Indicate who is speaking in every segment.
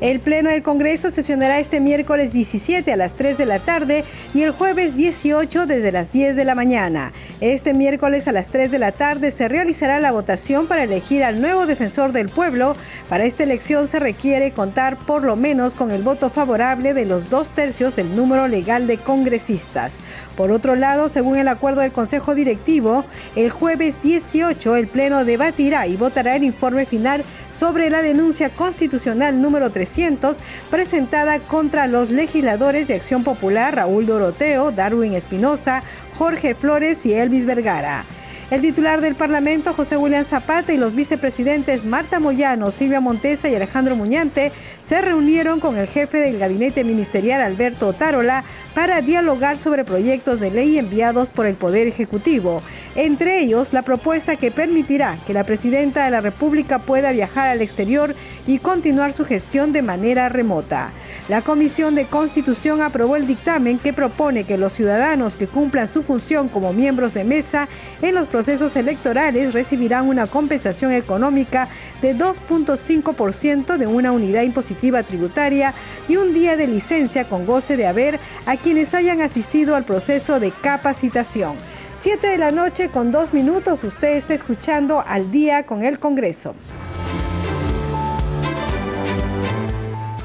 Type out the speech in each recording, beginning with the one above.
Speaker 1: El Pleno del Congreso sesionará este miércoles 17 a las 3 de la tarde y el jueves 18 desde las 10 de la mañana. Este miércoles a las 3 de la tarde se realizará la votación para elegir al nuevo defensor del pueblo. Para esta elección se requiere contar por lo menos con el voto favorable de los dos tercios del número legal de congresistas. Por otro lado, según el acuerdo del Consejo Directivo, el jueves 18 el Pleno debatirá y votará el informe final sobre la denuncia constitucional número 300 presentada contra los legisladores de Acción Popular Raúl Doroteo, Darwin Espinosa, Jorge Flores y Elvis Vergara. El titular del Parlamento, José William Zapata, y los vicepresidentes Marta Moyano, Silvia Montesa y Alejandro Muñante se reunieron con el jefe del gabinete ministerial, Alberto Tarola, para dialogar sobre proyectos de ley enviados por el Poder Ejecutivo, entre ellos la propuesta que permitirá que la presidenta de la República pueda viajar al exterior y continuar su gestión de manera remota. La Comisión de Constitución aprobó el dictamen que propone que los ciudadanos que cumplan su función como miembros de mesa en los procesos electorales recibirán una compensación económica de 2.5% de una unidad impositiva tributaria y un día de licencia con goce de haber a quienes hayan asistido al proceso de capacitación. 7 de la noche con dos minutos, usted está escuchando al día con el Congreso.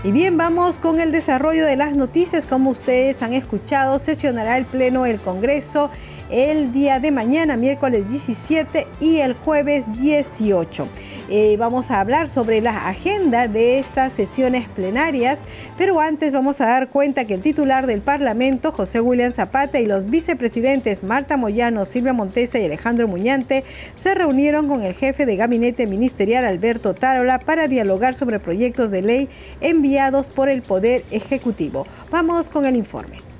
Speaker 1: Y bien, vamos con el desarrollo de las noticias. Como ustedes han escuchado, sesionará el Pleno del Congreso el día de mañana, miércoles 17 y el jueves 18. Eh, vamos a hablar sobre la agenda de estas sesiones plenarias, pero antes vamos a dar cuenta que el titular del Parlamento, José William Zapata, y los vicepresidentes Marta Moyano, Silvia Montesa y Alejandro Muñante se reunieron con el jefe de gabinete ministerial, Alberto Tarola, para dialogar sobre proyectos de ley enviados por el Poder Ejecutivo. Vamos con el informe.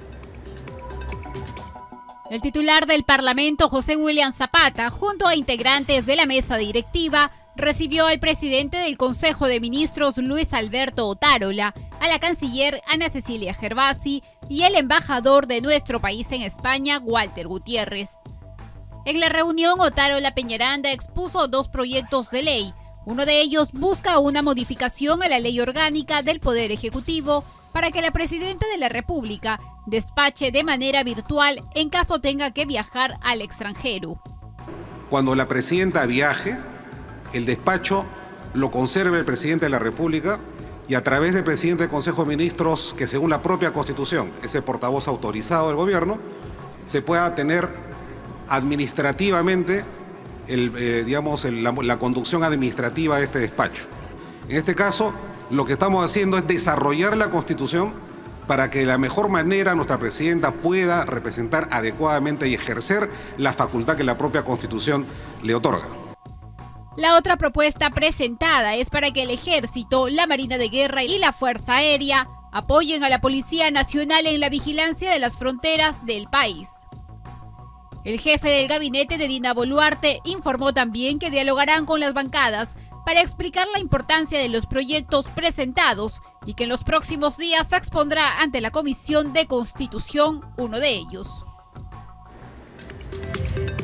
Speaker 2: El titular del Parlamento, José William Zapata, junto a integrantes de la mesa directiva, recibió al presidente del Consejo de Ministros, Luis Alberto Otárola, a la canciller Ana Cecilia Gervasi y el embajador de nuestro país en España, Walter Gutiérrez. En la reunión, Otárola Peñaranda expuso dos proyectos de ley. Uno de ellos busca una modificación a la ley orgánica del Poder Ejecutivo para que la presidenta de la República despache de manera virtual en caso tenga que viajar al extranjero.
Speaker 3: Cuando la presidenta viaje, el despacho lo conserve el presidente de la República y a través del presidente del Consejo de Ministros, que según la propia Constitución es el portavoz autorizado del gobierno, se pueda tener administrativamente eh, digamos, la conducción administrativa de este despacho. En este caso, lo que estamos haciendo es desarrollar la Constitución para que de la mejor manera nuestra presidenta pueda representar adecuadamente y ejercer la facultad que la propia Constitución le otorga.
Speaker 2: La otra propuesta presentada es para que el Ejército, la Marina de Guerra y la Fuerza Aérea apoyen a la Policía Nacional en la vigilancia de las fronteras del país. El jefe del gabinete de Dina Boluarte informó también que dialogarán con las bancadas para explicar la importancia de los proyectos presentados y que en los próximos días se expondrá ante la Comisión de Constitución uno de ellos.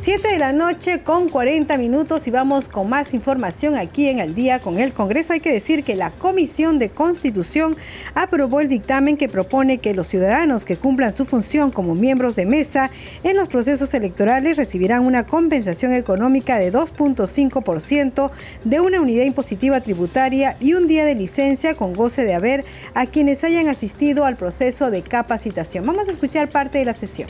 Speaker 1: 7 de la noche con 40 minutos y vamos con más información aquí en el día con el Congreso. Hay que decir que la Comisión de Constitución aprobó el dictamen que propone que los ciudadanos que cumplan su función como miembros de mesa en los procesos electorales recibirán una compensación económica de 2.5% de una unidad impositiva tributaria y un día de licencia con goce de haber a quienes hayan asistido al proceso de capacitación. Vamos a escuchar parte de la sesión.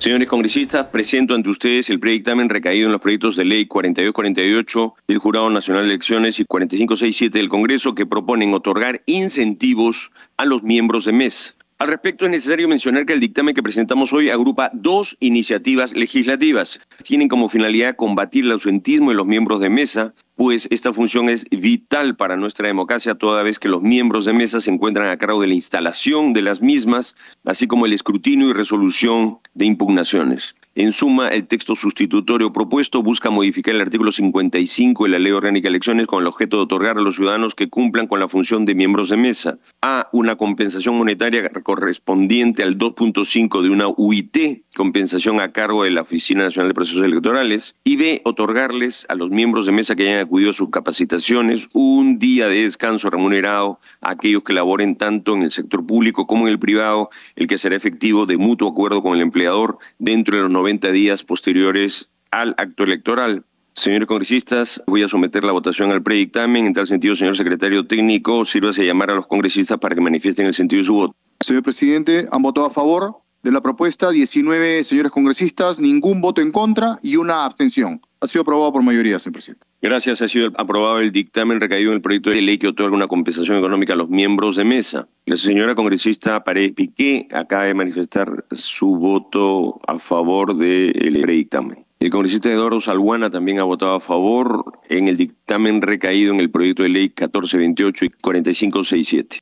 Speaker 4: Señores congresistas, presento ante ustedes el predictamen recaído en los proyectos de ley 4248 del Jurado Nacional de Elecciones y 4567 del Congreso que proponen otorgar incentivos a los miembros de MES Al respecto, es necesario mencionar que el dictamen que presentamos hoy agrupa dos iniciativas legislativas. Tienen como finalidad combatir el ausentismo de los miembros de mesa, pues esta función es vital para nuestra democracia toda vez que los miembros de mesa se encuentran a cargo de la instalación de las mismas, así como el escrutinio y resolución de impugnaciones. En suma, el texto sustitutorio propuesto busca modificar el artículo 55 de la Ley Orgánica de Elecciones con el objeto de otorgar a los ciudadanos que cumplan con la función de miembros de mesa A. Una compensación monetaria correspondiente al 2.5 de una UIT, compensación a cargo de la Oficina Nacional de Procesos Electorales. Y B. Otorgarles a los miembros de mesa que hayan acudido a sus capacitaciones un día de descanso remunerado a aquellos que laboren tanto en el sector público como en el privado, el que será efectivo de mutuo acuerdo con el empleador dentro de los 90 días posteriores al acto electoral. Señores congresistas, voy a someter la votación al predictamen. En tal sentido, señor secretario técnico, sírvase a llamar a los congresistas para que manifiesten el sentido de su voto.
Speaker 5: Señor presidente, han votado a favor de la propuesta 19 señores congresistas, ningún voto en contra y una abstención. Ha sido aprobado por mayoría, señor presidente.
Speaker 4: Gracias. Ha sido aprobado el dictamen recaído en el proyecto de ley que otorga una compensación económica a los miembros de mesa. La señora congresista Paredes Piqué acaba de manifestar su voto a favor del predictamen. El congresista Eduardo Salguana también ha votado a favor en el dictamen recaído en el proyecto de ley 1428 y 4567.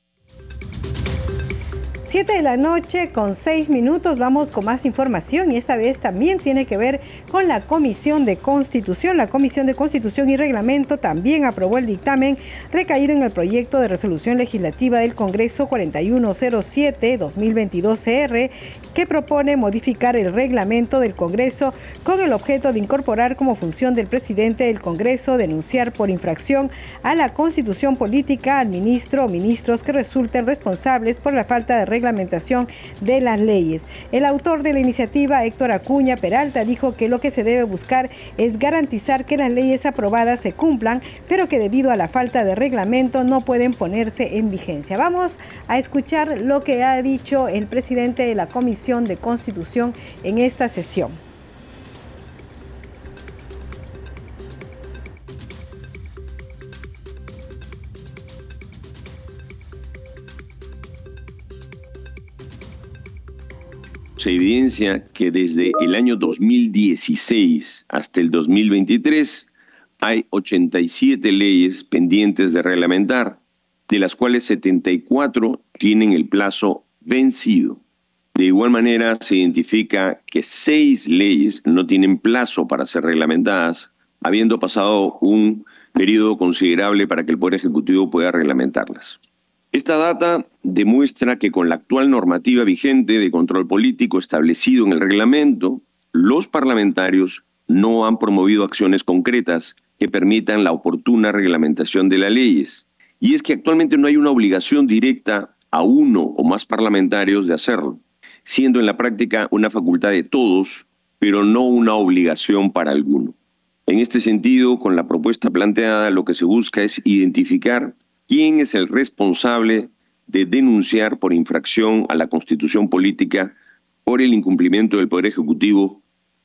Speaker 1: Siete de la noche con seis minutos vamos con más información y esta vez también tiene que ver con la Comisión de Constitución. La Comisión de Constitución y Reglamento también aprobó el dictamen recaído en el proyecto de resolución legislativa del Congreso 4107-2022-CR que propone modificar el reglamento del Congreso con el objeto de incorporar como función del presidente del Congreso denunciar por infracción a la Constitución política al ministro o ministros que resulten responsables por la falta de reglamentación de las leyes. El autor de la iniciativa, Héctor Acuña Peralta, dijo que lo que se debe buscar es garantizar que las leyes aprobadas se cumplan, pero que debido a la falta de reglamento no pueden ponerse en vigencia. Vamos a escuchar lo que ha dicho el presidente de la Comisión de Constitución en esta sesión.
Speaker 4: Se evidencia que desde el año 2016 hasta el 2023 hay 87 leyes pendientes de reglamentar, de las cuales 74 tienen el plazo vencido. De igual manera, se identifica que seis leyes no tienen plazo para ser reglamentadas, habiendo pasado un periodo considerable para que el Poder Ejecutivo pueda reglamentarlas. Esta data demuestra que con la actual normativa vigente de control político establecido en el reglamento, los parlamentarios no han promovido acciones concretas que permitan la oportuna reglamentación de las leyes. Y es que actualmente no hay una obligación directa a uno o más parlamentarios de hacerlo, siendo en la práctica una facultad de todos, pero no una obligación para alguno. En este sentido, con la propuesta planteada, lo que se busca es identificar quién es el responsable de denunciar por infracción a la constitución política por el incumplimiento del Poder Ejecutivo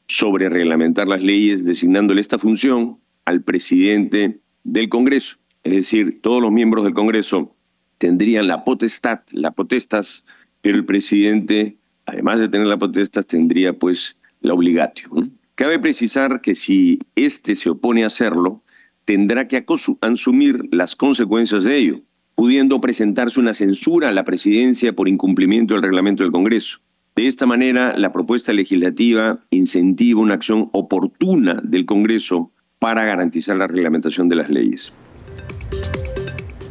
Speaker 4: sobre reglamentar las leyes, designándole esta función al presidente del Congreso. Es decir, todos los miembros del Congreso tendrían la potestad, la potestas, pero el presidente, además de tener la potestad, tendría pues la obligación. Cabe precisar que si éste se opone a hacerlo, tendrá que asumir las consecuencias de ello, pudiendo presentarse una censura a la presidencia por incumplimiento del reglamento del Congreso. De esta manera, la propuesta legislativa incentiva una acción oportuna del Congreso para garantizar la reglamentación de las leyes.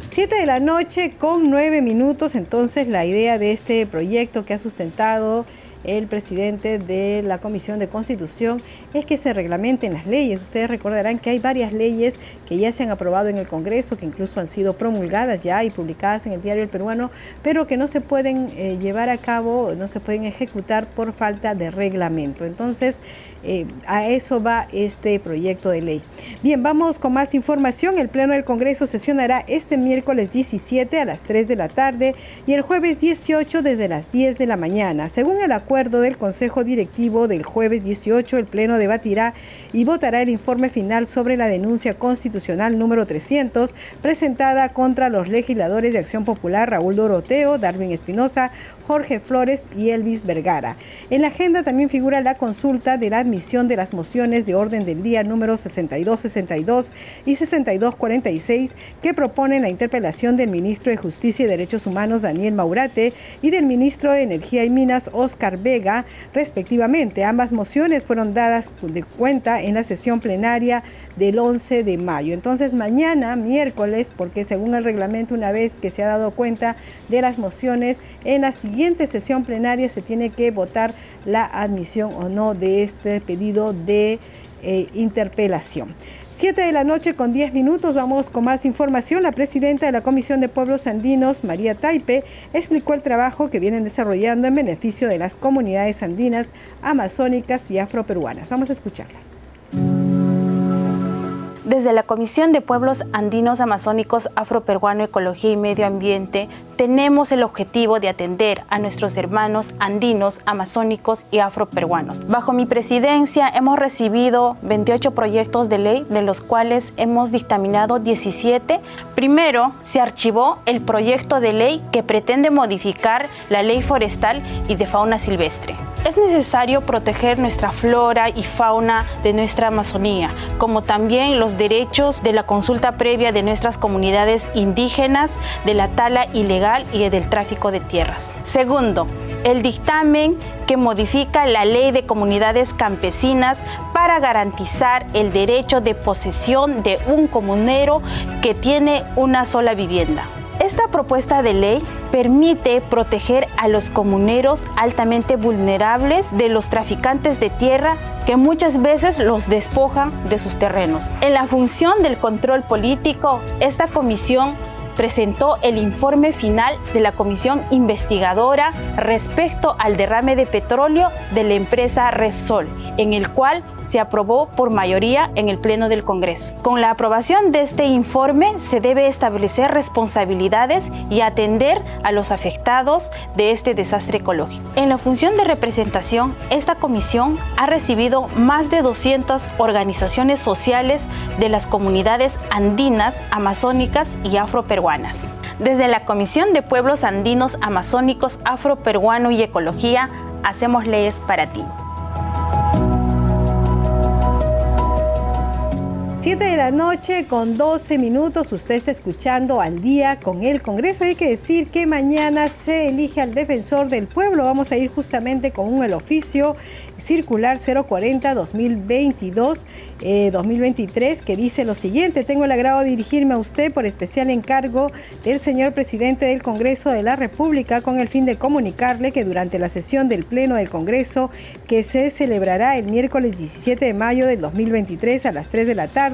Speaker 1: Siete de la noche con nueve minutos, entonces la idea de este proyecto que ha sustentado el presidente de la Comisión de Constitución es que se reglamenten las leyes. Ustedes recordarán que hay varias leyes que ya se han aprobado en el Congreso, que incluso han sido promulgadas ya y publicadas en el diario El Peruano, pero que no se pueden eh, llevar a cabo, no se pueden ejecutar por falta de reglamento. Entonces, eh, a eso va este proyecto de ley. Bien, vamos con más información. El Pleno del Congreso sesionará este miércoles 17 a las 3 de la tarde y el jueves 18 desde las 10 de la mañana. Según el acuerdo acuerdo del Consejo Directivo del jueves 18, el Pleno debatirá y votará el informe final sobre la denuncia constitucional número 300 presentada contra los legisladores de Acción Popular Raúl Doroteo, Darwin Espinosa, Jorge Flores y Elvis Vergara. En la agenda también figura la consulta de la admisión de las mociones de orden del día número 6262 y 6246 que proponen la interpelación del ministro de Justicia y Derechos Humanos Daniel Maurate y del ministro de Energía y Minas Oscar Vega, respectivamente. Ambas mociones fueron dadas de cuenta en la sesión plenaria del 11 de mayo. Entonces mañana, miércoles, porque según el reglamento, una vez que se ha dado cuenta de las mociones, en la siguiente sesión plenaria se tiene que votar la admisión o no de este pedido de eh, interpelación. Siete de la noche con 10 minutos vamos con más información. La presidenta de la Comisión de Pueblos Andinos, María Taipe, explicó el trabajo que vienen desarrollando en beneficio de las comunidades andinas, amazónicas y afroperuanas. Vamos a escucharla.
Speaker 6: Desde la Comisión de Pueblos Andinos Amazónicos Afroperuano Ecología y Medio Ambiente tenemos el objetivo de atender a nuestros hermanos andinos, amazónicos y afroperuanos. Bajo mi presidencia hemos recibido 28 proyectos de ley, de los cuales hemos dictaminado 17. Primero, se archivó el proyecto de ley que pretende modificar la ley forestal y de fauna silvestre. Es necesario proteger nuestra flora y fauna de nuestra Amazonía, como también los derechos de la consulta previa de nuestras comunidades indígenas, de la tala ilegal y del tráfico de tierras. Segundo, el dictamen que modifica la ley de comunidades campesinas para garantizar el derecho de posesión de un comunero que tiene una sola vivienda. Esta propuesta de ley permite proteger a los comuneros altamente vulnerables de los traficantes de tierra que muchas veces los despojan de sus terrenos. En la función del control político, esta comisión presentó el informe final de la comisión investigadora respecto al derrame de petróleo de la empresa Repsol, en el cual se aprobó por mayoría en el Pleno del Congreso. Con la aprobación de este informe se debe establecer responsabilidades y atender a los afectados de este desastre ecológico. En la función de representación, esta comisión ha recibido más de 200 organizaciones sociales de las comunidades andinas, amazónicas y afroperuanas desde la Comisión de Pueblos Andinos Amazónicos Afroperuano y Ecología, hacemos leyes para ti.
Speaker 1: 7 de la noche con 12 minutos, usted está escuchando al día con el Congreso. Hay que decir que mañana se elige al defensor del pueblo. Vamos a ir justamente con el oficio circular 040-2022, 2023, eh, que dice lo siguiente. Tengo el agrado de dirigirme a usted por especial encargo del señor presidente del Congreso de la República con el fin de comunicarle que durante la sesión del Pleno del Congreso, que se celebrará el miércoles 17 de mayo del 2023 a las 3 de la tarde,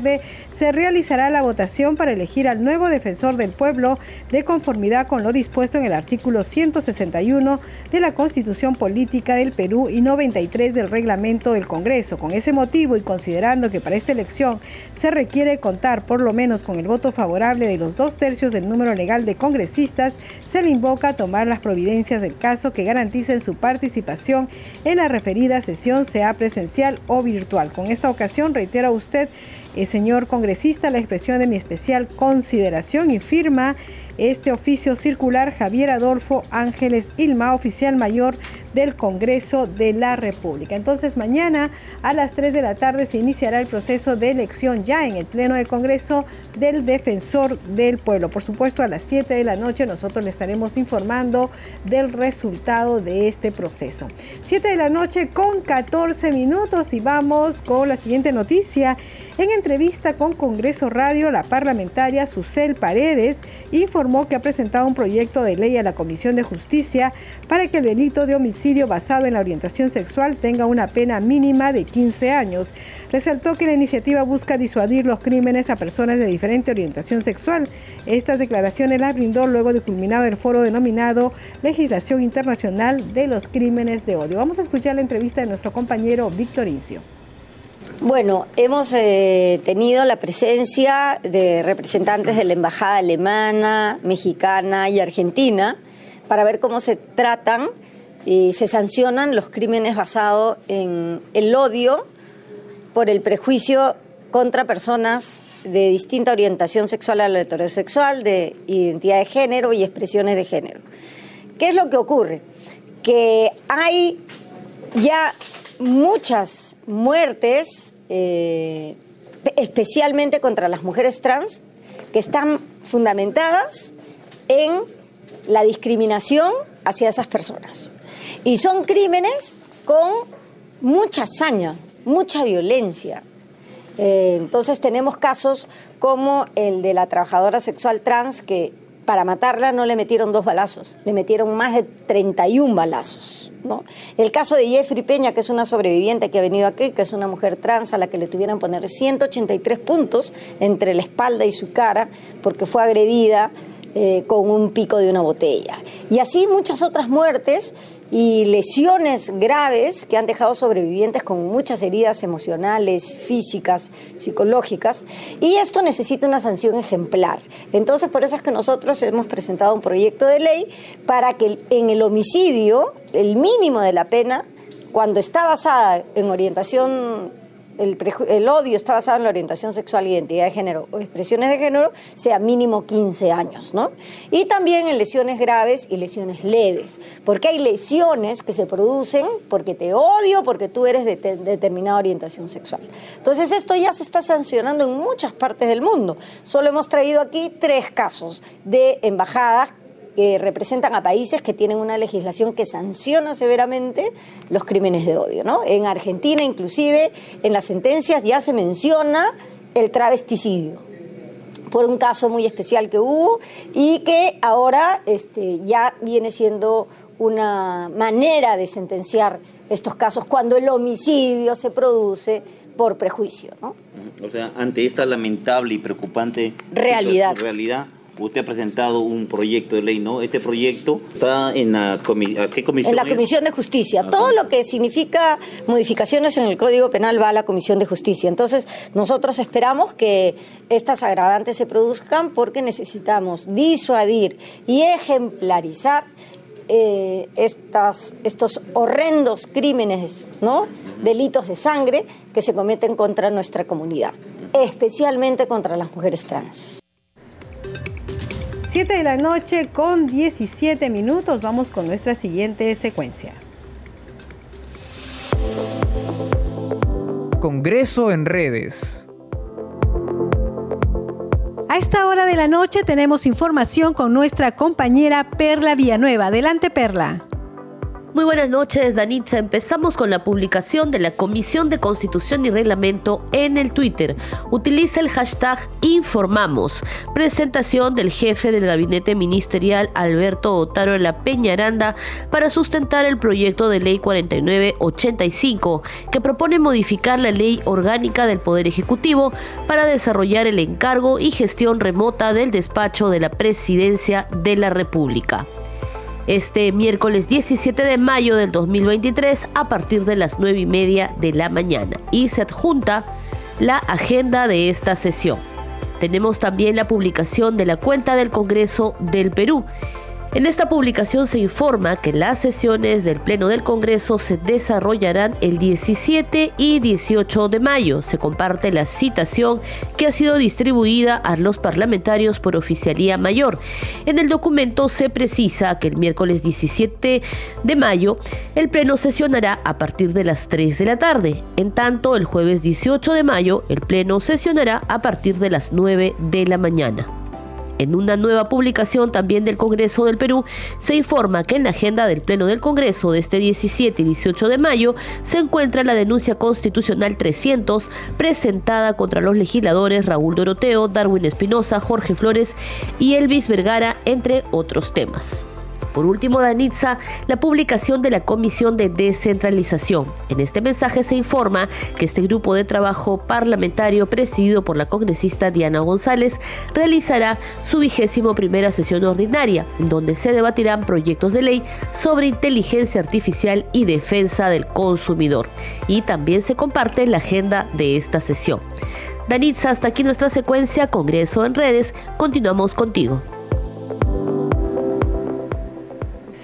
Speaker 1: se realizará la votación para elegir al nuevo defensor del pueblo de conformidad con lo dispuesto en el artículo 161 de la Constitución Política del Perú y 93 del reglamento del Congreso. Con ese motivo y considerando que para esta elección se requiere contar por lo menos con el voto favorable de los dos tercios del número legal de congresistas, se le invoca a tomar las providencias del caso que garanticen su participación en la referida sesión, sea presencial o virtual. Con esta ocasión reitero a usted, el señor congresista, la expresión de mi especial consideración y firma este oficio circular Javier Adolfo Ángeles Ilma, oficial mayor del Congreso de la República. Entonces mañana a las 3 de la tarde se iniciará el proceso de elección ya en el Pleno del Congreso del Defensor del Pueblo. Por supuesto a las 7 de la noche nosotros le estaremos informando del resultado de este proceso. 7 de la noche con 14 minutos y vamos con la siguiente noticia. En entrevista con Congreso Radio, la parlamentaria Susel Paredes informó que ha presentado un proyecto de ley a la Comisión de Justicia para que el delito de homicidio basado en la orientación sexual tenga una pena mínima de 15 años. Resaltó que la iniciativa busca disuadir los crímenes a personas de diferente orientación sexual. Estas declaraciones las brindó luego de culminado el foro denominado Legislación Internacional de los Crímenes de Odio. Vamos a escuchar la entrevista de nuestro compañero Víctor Incio.
Speaker 7: Bueno, hemos eh, tenido la presencia de representantes de la Embajada alemana, mexicana y argentina para ver cómo se tratan y se sancionan los crímenes basados en el odio por el prejuicio contra personas de distinta orientación sexual a la heterosexual, de identidad de género y expresiones de género. ¿Qué es lo que ocurre? Que hay ya muchas muertes, eh, especialmente contra las mujeres trans, que están fundamentadas en la discriminación hacia esas personas. Y son crímenes con mucha hazaña, mucha violencia. Eh, entonces tenemos casos como el de la trabajadora sexual trans que para matarla no le metieron dos balazos, le metieron más de 31 balazos. ¿no? El caso de Jeffrey Peña, que es una sobreviviente que ha venido aquí, que es una mujer trans a la que le tuvieron poner 183 puntos entre la espalda y su cara porque fue agredida eh, con un pico de una botella. Y así muchas otras muertes y lesiones graves que han dejado sobrevivientes con muchas heridas emocionales, físicas, psicológicas, y esto necesita una sanción ejemplar. Entonces, por eso es que nosotros hemos presentado un proyecto de ley para que en el homicidio, el mínimo de la pena, cuando está basada en orientación el, odio está basado en la orientación sexual, identidad de género o expresiones de género, sea mínimo 15 años, ¿no? Y también en lesiones graves y lesiones leves, porque hay lesiones que se producen porque te odio, porque tú eres de determinada orientación sexual. Entonces esto ya se está sancionando en muchas partes del mundo. Solo hemos traído aquí tres casos de embajadas que representan a países que tienen una legislación que sanciona severamente los crímenes de odio. ¿no? En Argentina, inclusive, en las sentencias ya se menciona el travesticidio por un caso muy especial que hubo y que ahora este, ya viene siendo una manera de sentenciar estos casos cuando el homicidio se produce por prejuicio. ¿no?
Speaker 8: O sea, ante esta lamentable y preocupante
Speaker 7: realidad,
Speaker 8: realidad Usted ha presentado un proyecto de ley, ¿no? Este proyecto está en la ¿qué comisión?
Speaker 7: En la Comisión de Justicia. Ah, Todo lo que significa modificaciones en el Código Penal va a la Comisión de Justicia. Entonces, nosotros esperamos que estas agravantes se produzcan porque necesitamos disuadir y ejemplarizar eh, estas, estos horrendos crímenes, ¿no? delitos de sangre que se cometen contra nuestra comunidad, especialmente contra las mujeres trans.
Speaker 1: 7 de la noche con 17 minutos. Vamos con nuestra siguiente secuencia.
Speaker 9: Congreso en redes.
Speaker 1: A esta hora de la noche tenemos información con nuestra compañera Perla Villanueva. Adelante, Perla.
Speaker 10: Muy buenas noches, Danitza. Empezamos con la publicación de la Comisión de Constitución y Reglamento en el Twitter. Utiliza el hashtag Informamos. Presentación del jefe del gabinete ministerial Alberto Otaro de la Peñaranda para sustentar el proyecto de ley 4985 que propone modificar la ley orgánica del Poder Ejecutivo para desarrollar el encargo y gestión remota del despacho de la Presidencia de la República este miércoles 17 de mayo del 2023 a partir de las 9 y media de la mañana y se adjunta la agenda de esta sesión. Tenemos también la publicación de la cuenta del Congreso del Perú en esta publicación se informa que las sesiones del Pleno del Congreso se desarrollarán el 17 y 18 de mayo. Se comparte la citación que ha sido distribuida a los parlamentarios por oficialía mayor. En el documento se precisa que el miércoles 17 de mayo el Pleno sesionará a partir de las 3 de la tarde. En tanto, el jueves 18 de mayo el Pleno sesionará a partir de las 9 de la mañana. En una nueva publicación también del Congreso del Perú se informa que en la agenda del Pleno del Congreso de este 17 y 18 de mayo se encuentra la denuncia constitucional 300 presentada contra los legisladores Raúl Doroteo, Darwin Espinosa, Jorge Flores y Elvis Vergara, entre otros temas. Por último, Danitza, la publicación de la Comisión de Descentralización. En este mensaje se informa que este grupo de trabajo parlamentario presidido por la congresista Diana González realizará su vigésimo primera sesión ordinaria, en donde se debatirán proyectos de ley sobre inteligencia artificial y defensa del consumidor. Y también se comparte la agenda de esta sesión. Danitza, hasta aquí nuestra secuencia Congreso en redes. Continuamos contigo.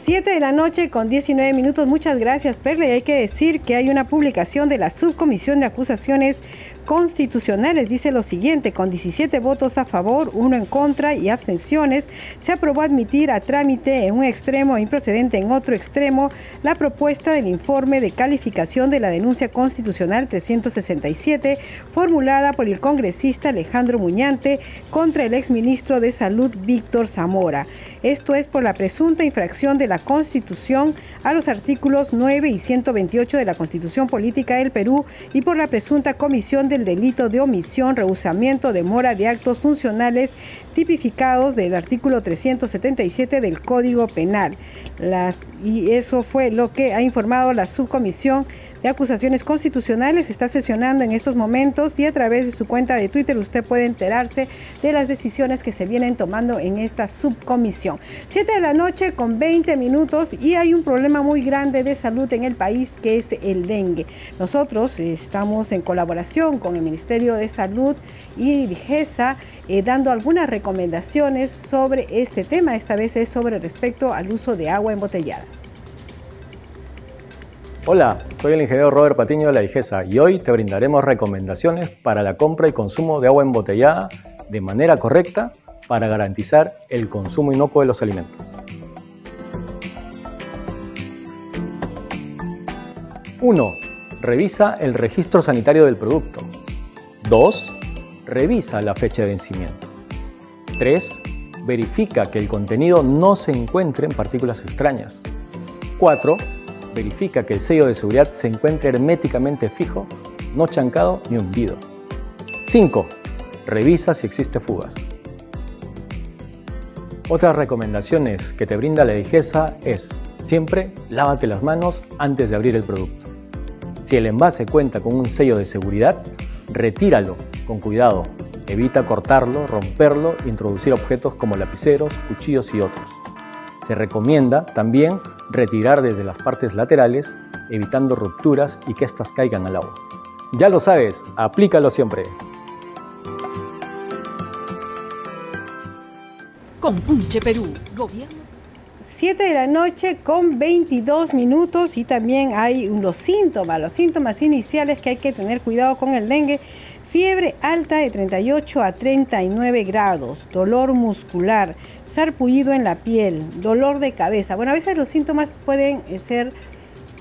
Speaker 1: 7 de la noche con 19 minutos. Muchas gracias, Perle. hay que decir que hay una publicación de la Subcomisión de Acusaciones constitucionales dice lo siguiente, con 17 votos a favor, uno en contra y abstenciones, se aprobó admitir a trámite en un extremo e improcedente en otro extremo la propuesta del informe de calificación de la denuncia constitucional 367 formulada por el congresista Alejandro Muñante contra el exministro de Salud Víctor Zamora. Esto es por la presunta infracción de la Constitución a los artículos 9 y 128 de la Constitución Política del Perú y por la presunta comisión de el delito de omisión, rehusamiento, demora de actos funcionales tipificados del artículo 377 del Código Penal. Las, y eso fue lo que ha informado la subcomisión de acusaciones constitucionales. Está sesionando en estos momentos y a través de su cuenta de Twitter usted puede enterarse de las decisiones que se vienen tomando en esta subcomisión. Siete de la noche con 20 minutos y hay un problema muy grande de salud en el país que es el dengue. Nosotros estamos en colaboración con el Ministerio de Salud y DIGESA eh, dando algunas recomendaciones sobre este tema. Esta vez es sobre respecto al uso de agua embotellada.
Speaker 11: Hola, soy el ingeniero Robert Patiño de la IGESA y hoy te brindaremos recomendaciones para la compra y consumo de agua embotellada de manera correcta para garantizar el consumo inocuo de los alimentos. 1. Revisa el registro sanitario del producto. 2. Revisa la fecha de vencimiento. 3. Verifica que el contenido no se encuentre en partículas extrañas. 4 verifica que el sello de seguridad se encuentre herméticamente fijo, no chancado ni hundido. 5. Revisa si existe fugas. Otras recomendaciones que te brinda la ligeza es siempre lávate las manos antes de abrir el producto. Si el envase cuenta con un sello de seguridad, retíralo con cuidado. Evita cortarlo, romperlo introducir objetos como lapiceros, cuchillos y otros. Se recomienda también retirar desde las partes laterales, evitando rupturas y que éstas caigan al agua. Ya lo sabes, aplícalo siempre.
Speaker 1: Compunche Perú, gobierno 7 de la noche con 22 minutos y también hay los síntomas, los síntomas iniciales que hay que tener cuidado con el dengue Fiebre alta de 38 a 39 grados, dolor muscular, sarpullido en la piel, dolor de cabeza. Bueno, a veces los síntomas pueden eh, ser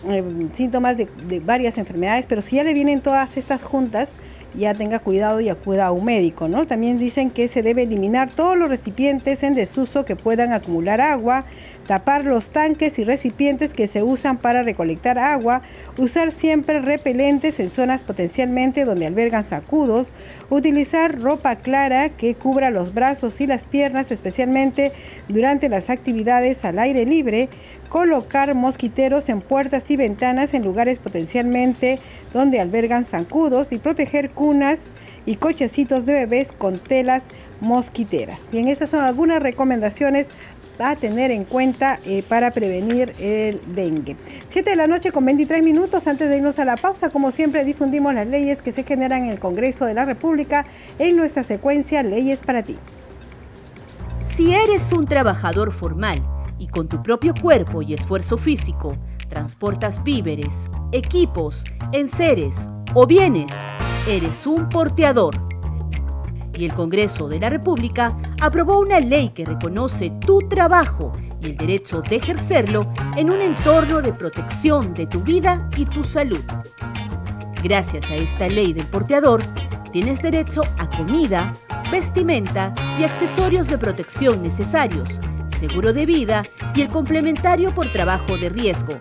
Speaker 1: eh, síntomas de, de, varias enfermedades, pero si ya le vienen todas estas juntas, ya tenga cuidado y acuda a un médico, ¿no? También dicen que se debe eliminar todos los recipientes en desuso que puedan acumular agua, tapar los tanques y recipientes que se usan para recolectar agua, usar siempre repelentes en zonas potencialmente donde albergan sacudos, utilizar ropa clara que cubra los brazos y las piernas, especialmente durante las actividades al aire libre, colocar mosquiteros en puertas y ventanas en lugares potencialmente donde albergan zancudos y proteger cunas y cochecitos de bebés con telas mosquiteras. Bien, estas son algunas recomendaciones a tener en cuenta eh, para prevenir el dengue. 7 de la noche con 23 minutos antes de irnos a la pausa, como siempre difundimos las leyes que se generan en el Congreso de la República en nuestra secuencia Leyes para ti.
Speaker 12: Si eres un trabajador formal, y con tu propio cuerpo y esfuerzo físico transportas víveres, equipos, enseres o bienes, eres un porteador. Y el Congreso de la República aprobó una ley que reconoce tu trabajo y el derecho de ejercerlo en un entorno de protección de tu vida y tu salud. Gracias a esta ley del porteador, tienes derecho a comida, vestimenta y accesorios de protección necesarios seguro de vida y el complementario por trabajo de riesgo,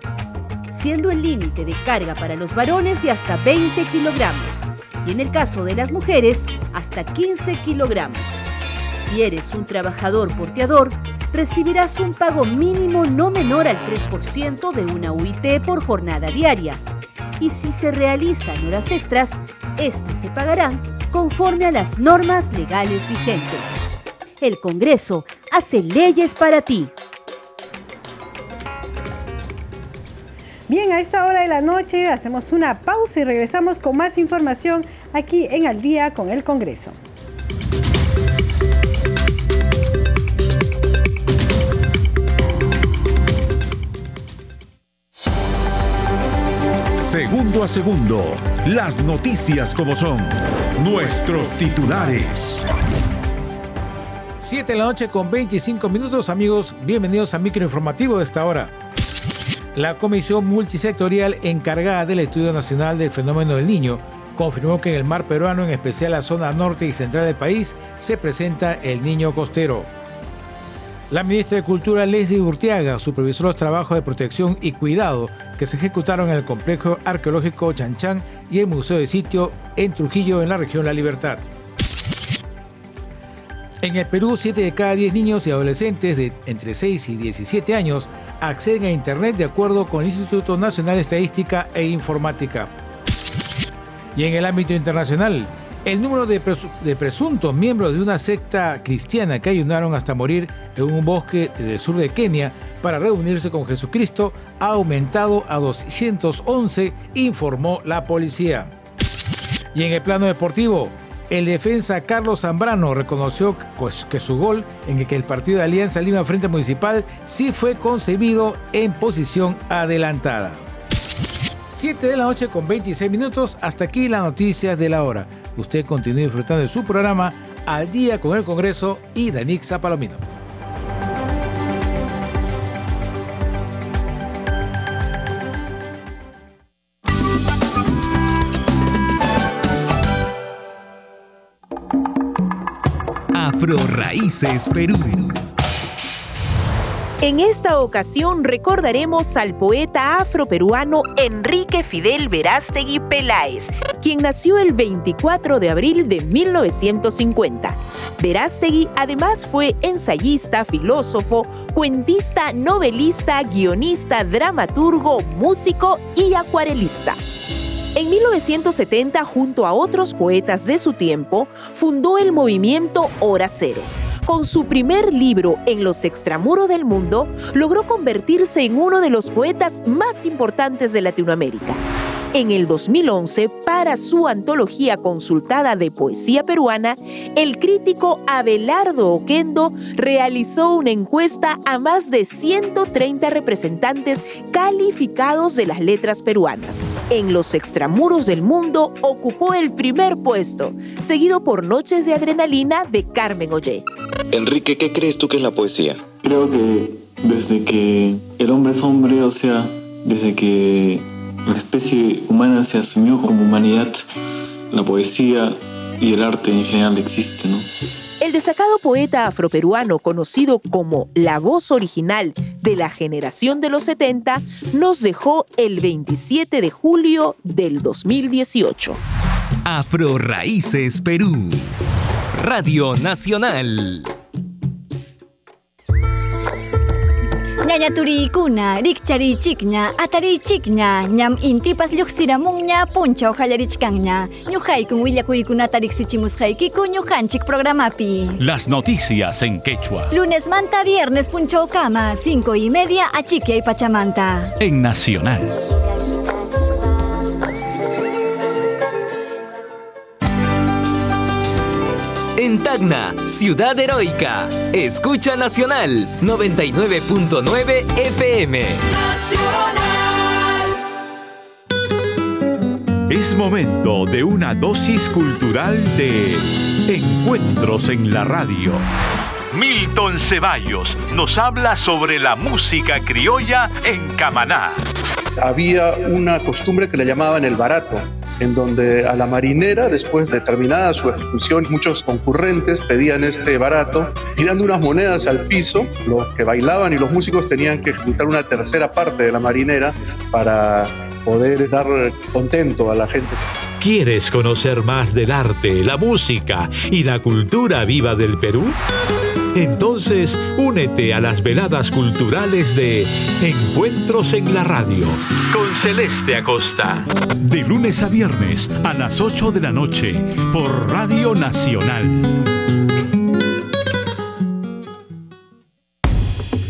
Speaker 12: siendo el límite de carga para los varones de hasta 20 kilogramos y en el caso de las mujeres hasta 15 kilogramos. Si eres un trabajador porteador, recibirás un pago mínimo no menor al 3% de una UIT por jornada diaria. Y si se realizan horas extras, estas se pagarán conforme a las normas legales vigentes el Congreso hace leyes para ti.
Speaker 1: Bien, a esta hora de la noche hacemos una pausa y regresamos con más información aquí en Al día con el Congreso.
Speaker 13: Segundo a segundo, las noticias como son, nuestros titulares.
Speaker 14: 7 de la noche con 25 minutos, amigos, bienvenidos a microinformativo de esta hora. La comisión multisectorial encargada del Estudio Nacional del Fenómeno del Niño confirmó que en el mar peruano, en especial la zona norte y central del país, se presenta el niño costero. La ministra de Cultura, Leslie Urtiaga, supervisó los trabajos de protección y cuidado que se ejecutaron en el complejo arqueológico Chanchán y el Museo de Sitio en Trujillo, en la región La Libertad. En el Perú, 7 de cada 10 niños y adolescentes de entre 6 y 17 años acceden a Internet de acuerdo con el Instituto Nacional de Estadística e Informática. Y en el ámbito internacional, el número de, presuntos miembros de una secta cristiana que ayunaron hasta morir en un bosque del sur de Kenia para reunirse con Jesucristo ha aumentado a 211, informó la policía. Y en el plano deportivo, el defensa Carlos Zambrano reconoció que su gol en el que el partido de Alianza Lima Frente Municipal sí fue concebido en posición adelantada. 7 de la noche con 26 minutos, hasta aquí las noticias de la hora. Usted continúe disfrutando de su programa Al Día con el Congreso y Danixa Palomino.
Speaker 13: Raíces Perú.
Speaker 15: En esta ocasión recordaremos al poeta afroperuano Enrique Fidel Verástegui Peláez, quien nació el 24 de abril de 1950. Verástegui además fue ensayista, filósofo, cuentista, novelista, guionista, dramaturgo, músico y acuarelista. En 1970, junto a otros poetas de su tiempo, fundó el movimiento Hora Cero. Con su primer libro en los extramuros del mundo, logró convertirse en uno de los poetas más importantes de Latinoamérica en el 2011 para su antología consultada de poesía peruana, el crítico Abelardo Oquendo realizó una encuesta a más de 130 representantes calificados de las letras peruanas. En los extramuros del mundo ocupó el primer puesto, seguido por Noches de Adrenalina de Carmen Ollé.
Speaker 16: Enrique, ¿qué crees tú que es la poesía?
Speaker 17: Creo que desde que el hombre es hombre, o sea, desde que la especie humana se asumió como humanidad, la poesía y el arte en general existen, ¿no?
Speaker 15: El destacado poeta afroperuano conocido como la voz original de la generación de los 70 nos dejó el 27 de julio del 2018.
Speaker 13: Afro Raíces Perú. Radio Nacional.
Speaker 18: Ñaña turikuna, rikcharichikña, atarichikña, ñam intipas lluqsiramungña, punchaw hallarichkanña. Ñuhaykun willakuykunata riksichimusqaykiku ñuhanchik programapi.
Speaker 13: Las noticias en quechua.
Speaker 18: Lunes manta, viernes punchawkama, cinco y media, achique y pachamanta.
Speaker 13: En Nacional. En Tacna, Ciudad Heroica. Escucha Nacional 99.9 FM. Es momento de una dosis cultural de Encuentros en la Radio. Milton Ceballos nos habla sobre la música criolla en Camaná.
Speaker 19: Había una costumbre que le llamaban el barato en donde a la marinera, después de terminada su ejecución, muchos concurrentes pedían este barato, tirando unas monedas al piso, los que bailaban y los músicos tenían que ejecutar una tercera parte de la marinera para poder dar contento a la gente.
Speaker 13: ¿Quieres conocer más del arte, la música y la cultura viva del Perú? Entonces, únete a las veladas culturales de Encuentros en la Radio con Celeste Acosta. De lunes a viernes a las 8 de la noche por Radio Nacional.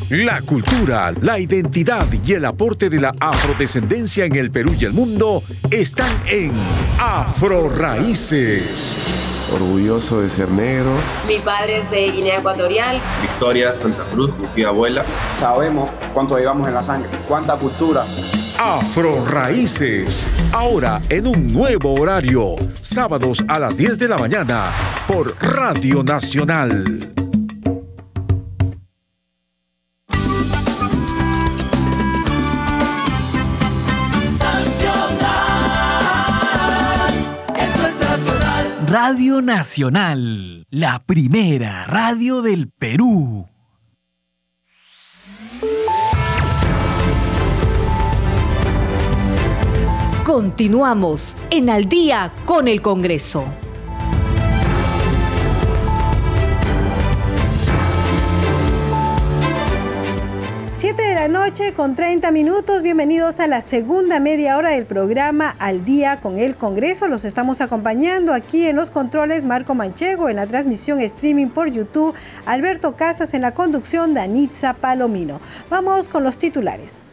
Speaker 13: La cultura, la identidad y el aporte de la afrodescendencia en el Perú y el mundo están en Afro Raíces
Speaker 20: orgulloso de ser negro.
Speaker 21: Mi padre es de Guinea Ecuatorial.
Speaker 22: Victoria Santa Cruz, mi tía abuela.
Speaker 23: Sabemos cuánto llevamos en la sangre, cuánta cultura
Speaker 24: Afro Raíces. Ahora en un nuevo horario. Sábados a las 10 de la mañana por Radio Nacional.
Speaker 22: Radio Nacional, la primera radio del Perú.
Speaker 23: Continuamos en Al día con el Congreso.
Speaker 1: La noche con 30 minutos. Bienvenidos a la segunda media hora del programa Al día con el Congreso. Los estamos acompañando aquí en los controles Marco Manchego, en la transmisión streaming por YouTube, Alberto Casas en la conducción, Danitza Palomino. Vamos con los titulares.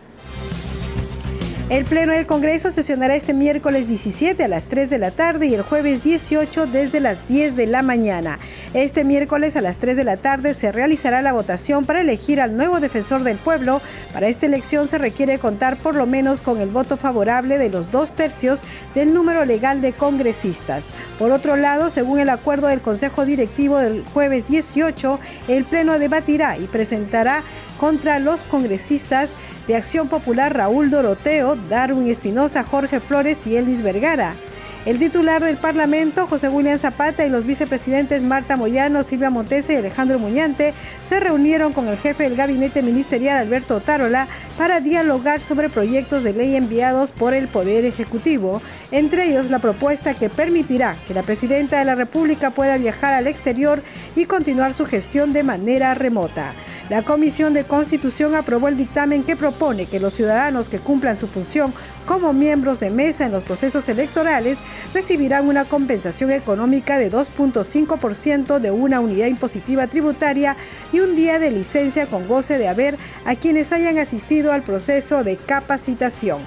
Speaker 1: El Pleno del Congreso sesionará este miércoles 17 a las 3 de la tarde y el jueves 18 desde las 10 de la mañana. Este miércoles a las 3 de la tarde se realizará la votación para elegir al nuevo defensor del pueblo. Para esta elección se requiere contar por lo menos con el voto favorable de los dos tercios del número legal de congresistas. Por otro lado, según el acuerdo del Consejo Directivo del jueves 18, el Pleno debatirá y presentará contra los congresistas de Acción Popular Raúl Doroteo, Darwin Espinosa, Jorge Flores y Elvis Vergara. El titular del Parlamento, José William Zapata, y los vicepresidentes Marta Moyano, Silvia Montese y Alejandro Muñante se reunieron con el jefe del gabinete ministerial, Alberto Tarola, para dialogar sobre proyectos de ley enviados por el Poder Ejecutivo, entre ellos la propuesta que permitirá que la presidenta de la República pueda viajar al exterior y continuar su gestión de manera remota. La Comisión de Constitución aprobó el dictamen que propone que los ciudadanos que cumplan su función como miembros de mesa en los procesos electorales recibirán una compensación económica de 2.5% de una unidad impositiva tributaria y un día de licencia con goce de haber a quienes hayan asistido al proceso de capacitación.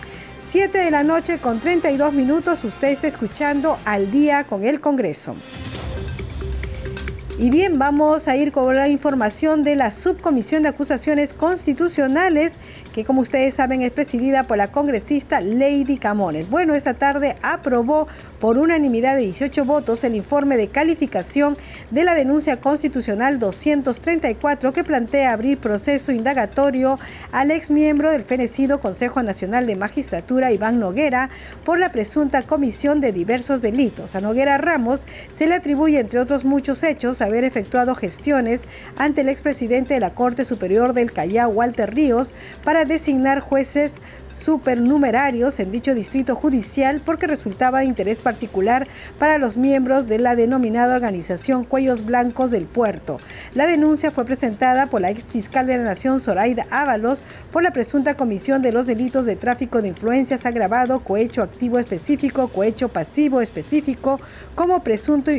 Speaker 1: 7 de la noche con 32 minutos, usted está escuchando al día con el Congreso. Y bien, vamos a ir con la información de la Subcomisión de Acusaciones Constitucionales, que como ustedes saben es presidida por la congresista Lady Camones. Bueno, esta tarde aprobó por unanimidad de 18 votos el informe de calificación de la denuncia constitucional 234 que plantea abrir proceso indagatorio al ex miembro del fenecido Consejo Nacional de Magistratura, Iván Noguera, por la presunta comisión de diversos delitos. A Noguera Ramos se le atribuye, entre otros muchos hechos, haber efectuado gestiones ante el expresidente de la Corte Superior del Callao, Walter Ríos, para designar jueces supernumerarios en dicho distrito judicial porque resultaba de interés particular para los miembros de la denominada organización Cuellos Blancos del Puerto. La denuncia fue presentada por la ex fiscal de la Nación, Zoraida Ábalos, por la presunta comisión de los delitos de tráfico de influencias agravado, cohecho activo específico, cohecho pasivo específico, como presunto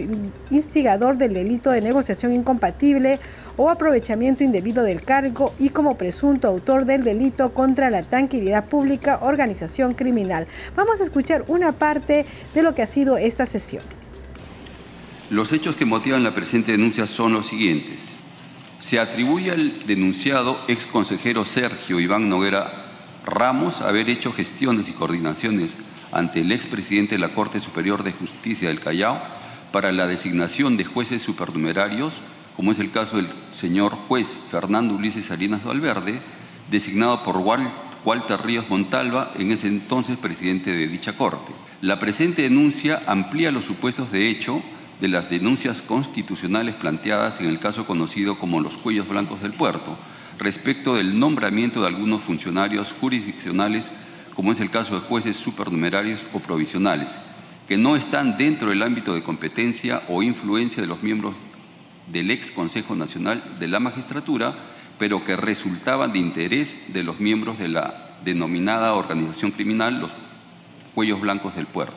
Speaker 1: instigador del delito de negociación incompatible o aprovechamiento indebido del cargo y como presunto autor del delito contra la tranquilidad pública, organización criminal. Vamos a escuchar una parte de lo que ha sido esta sesión.
Speaker 25: Los hechos que motivan la presente denuncia son los siguientes. Se atribuye al denunciado ex consejero Sergio Iván Noguera Ramos haber hecho gestiones y coordinaciones ante el expresidente de la Corte Superior de Justicia del Callao para la designación de jueces supernumerarios, como es el caso del señor juez Fernando Ulises Salinas Valverde, designado por Walter Ríos Montalva, en ese entonces presidente de dicha Corte. La presente denuncia amplía los supuestos de hecho de las denuncias constitucionales planteadas en el caso conocido como los cuellos blancos del puerto, respecto del nombramiento de algunos funcionarios jurisdiccionales, como es el caso de jueces supernumerarios o provisionales, que no están dentro del ámbito de competencia o influencia de los miembros del ex Consejo Nacional de la Magistratura, pero que resultaban de interés de los miembros de la denominada organización criminal, los cuellos blancos del puerto.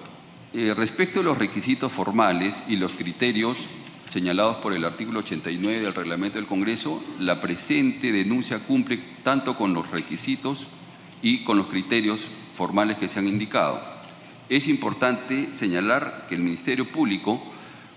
Speaker 25: Eh, respecto a los requisitos formales y los criterios señalados por el artículo 89 del reglamento del Congreso, la presente denuncia cumple tanto con los requisitos y con los criterios formales que se han indicado. Es importante señalar que el Ministerio Público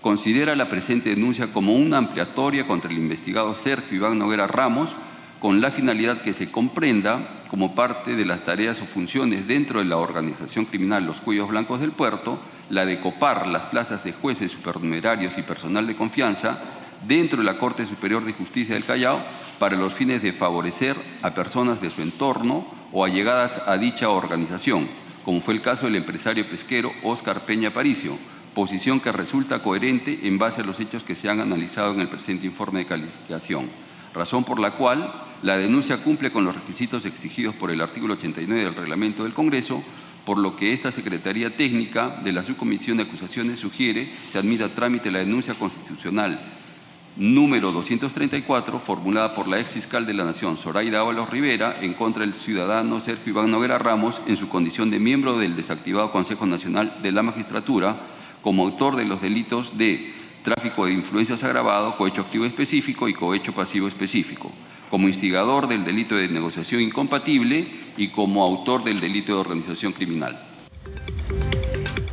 Speaker 25: considera la presente denuncia como una ampliatoria contra el investigado Sergio Iván Noguera Ramos con la finalidad que se comprenda como parte de las tareas o funciones dentro de la organización criminal Los Cuellos Blancos del Puerto, la de copar las plazas de jueces, supernumerarios y personal de confianza dentro de la Corte Superior de Justicia del Callao para los fines de favorecer a personas de su entorno o allegadas a dicha organización, como fue el caso del empresario pesquero Óscar Peña Paricio, posición que resulta coherente en base a los hechos que se han analizado en el presente informe de calificación, razón por la cual la denuncia cumple con los requisitos exigidos por el artículo 89 del reglamento del Congreso, por lo que esta Secretaría Técnica de la Subcomisión de Acusaciones sugiere se admita a trámite la denuncia constitucional número 234, formulada por la ex fiscal de la Nación, Zoraida Ábalos Rivera, en contra del ciudadano Sergio Iván Noguera Ramos, en su condición de miembro del desactivado Consejo Nacional de la Magistratura, como autor de los delitos de tráfico de influencias agravado, cohecho activo específico y cohecho pasivo específico, como instigador del delito de negociación incompatible y como autor del delito de organización criminal.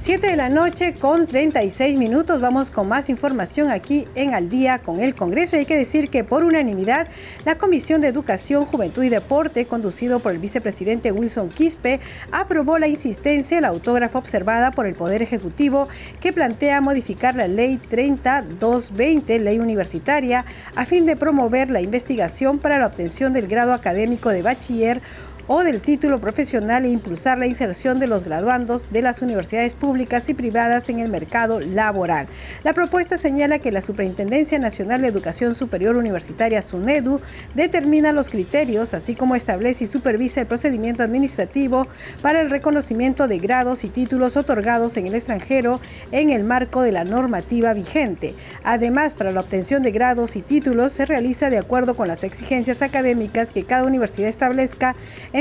Speaker 1: 7 de la noche con 36 minutos. Vamos con más información aquí en Al día con el Congreso. hay que decir que por unanimidad, la Comisión de Educación, Juventud y Deporte, conducido por el vicepresidente Wilson Quispe, aprobó la insistencia, la autógrafa observada por el Poder Ejecutivo, que plantea modificar la Ley 30220, Ley Universitaria, a fin de promover la investigación para la obtención del grado académico de bachiller o del título profesional e impulsar la inserción de los graduandos de las universidades públicas y privadas en el mercado laboral. La propuesta señala que la Superintendencia Nacional de Educación Superior Universitaria, SUNEDU, determina los criterios, así como establece y supervisa el procedimiento administrativo para el reconocimiento de grados y títulos otorgados en el extranjero en el marco de la normativa vigente. Además, para la obtención de grados y títulos se realiza de acuerdo con las exigencias académicas que cada universidad establezca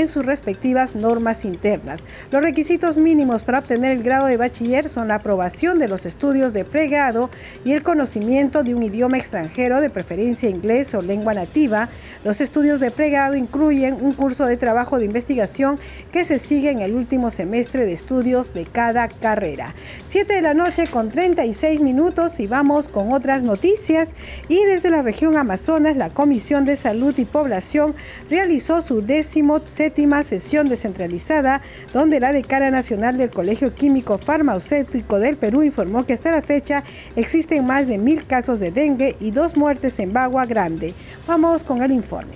Speaker 1: sus respectivas normas internas. Los requisitos mínimos para obtener el grado de bachiller son la aprobación de los estudios de pregrado y el conocimiento de un idioma extranjero, de preferencia inglés o lengua nativa. Los estudios de pregrado incluyen un curso de trabajo de investigación que se sigue en el último semestre de estudios de cada carrera. 7 de la noche con 36 minutos y vamos con otras noticias. Y desde la región Amazonas, la Comisión de Salud y Población realizó su décimo séptima sesión descentralizada, donde la decana nacional del Colegio Químico Farmacéutico del Perú informó que hasta la fecha existen más de mil casos de dengue y dos muertes en Bagua Grande. Vamos con el informe.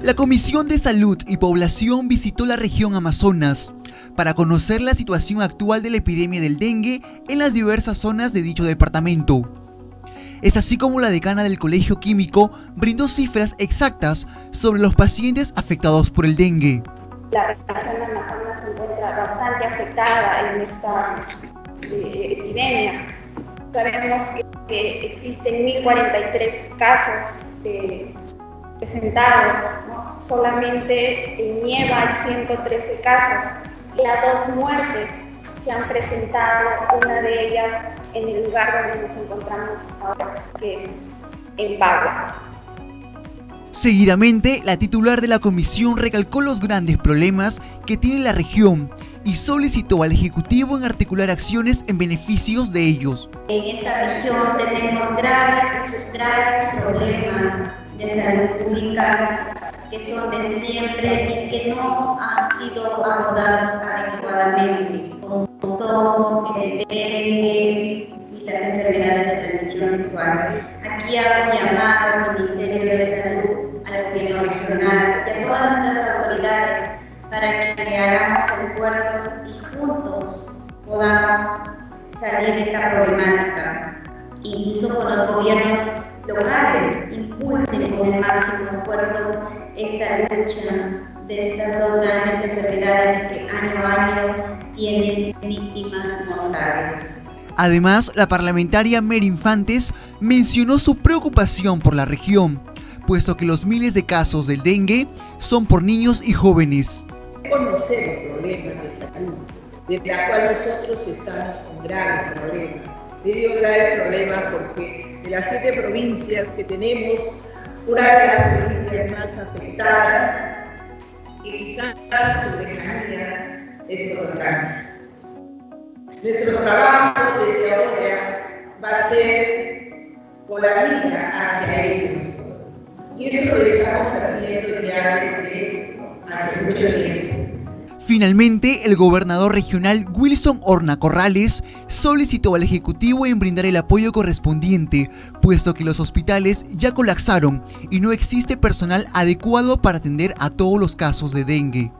Speaker 26: La Comisión de Salud y Población visitó la región Amazonas para conocer la situación actual de la epidemia del dengue en las diversas zonas de dicho departamento. Es así como la decana del Colegio Químico brindó cifras exactas sobre los pacientes afectados por el dengue.
Speaker 27: La región de Amazonas se encuentra bastante afectada en esta eh, epidemia. Sabemos que, existen 1.043 casos presentados, solamente en Nieva hay 113 casos. Las dos muertes se han presentado, una de ellas en el lugar donde nos encontramos ahora, que es en Bagua.
Speaker 26: Seguidamente, la titular de la comisión recalcó los grandes problemas que tiene la región y solicitó al Ejecutivo en articular acciones en beneficios de ellos.
Speaker 27: En esta región tenemos graves, graves problemas de salud pública que son de siempre y que no han sido abordados adecuadamente, dengue y las enfermedades de transmisión sexual. Aquí hago llamado al Ministerio de Salud, al gobierno regional y a todas nuestras autoridades para que hagamos esfuerzos y juntos podamos salir de esta problemática, incluso con los gobiernos locales impulsen con el máximo esfuerzo esta lucha de estas dos grandes enfermedades que año a año tienen víctimas mortales.
Speaker 26: Además, la parlamentaria Mary Infantes mencionó su preocupación por la región, puesto que los miles de casos del dengue son por niños y jóvenes.
Speaker 28: Conocemos problemas de salud, de la cual nosotros estamos con graves problemas. Le digo graves problemas porque de las siete provincias que tenemos, una de las provincias más afectadas, y quizás su lejanía es Colocante. Nuestro trabajo desde ahora va a ser con la mira hacia ellos, Y eso lo estamos haciendo ya desde hace mucho tiempo.
Speaker 26: Finalmente, el gobernador regional Wilson Horna Corrales solicitó al Ejecutivo en brindar el apoyo correspondiente, puesto que los hospitales ya colapsaron y no existe personal adecuado para atender a todos los casos de dengue.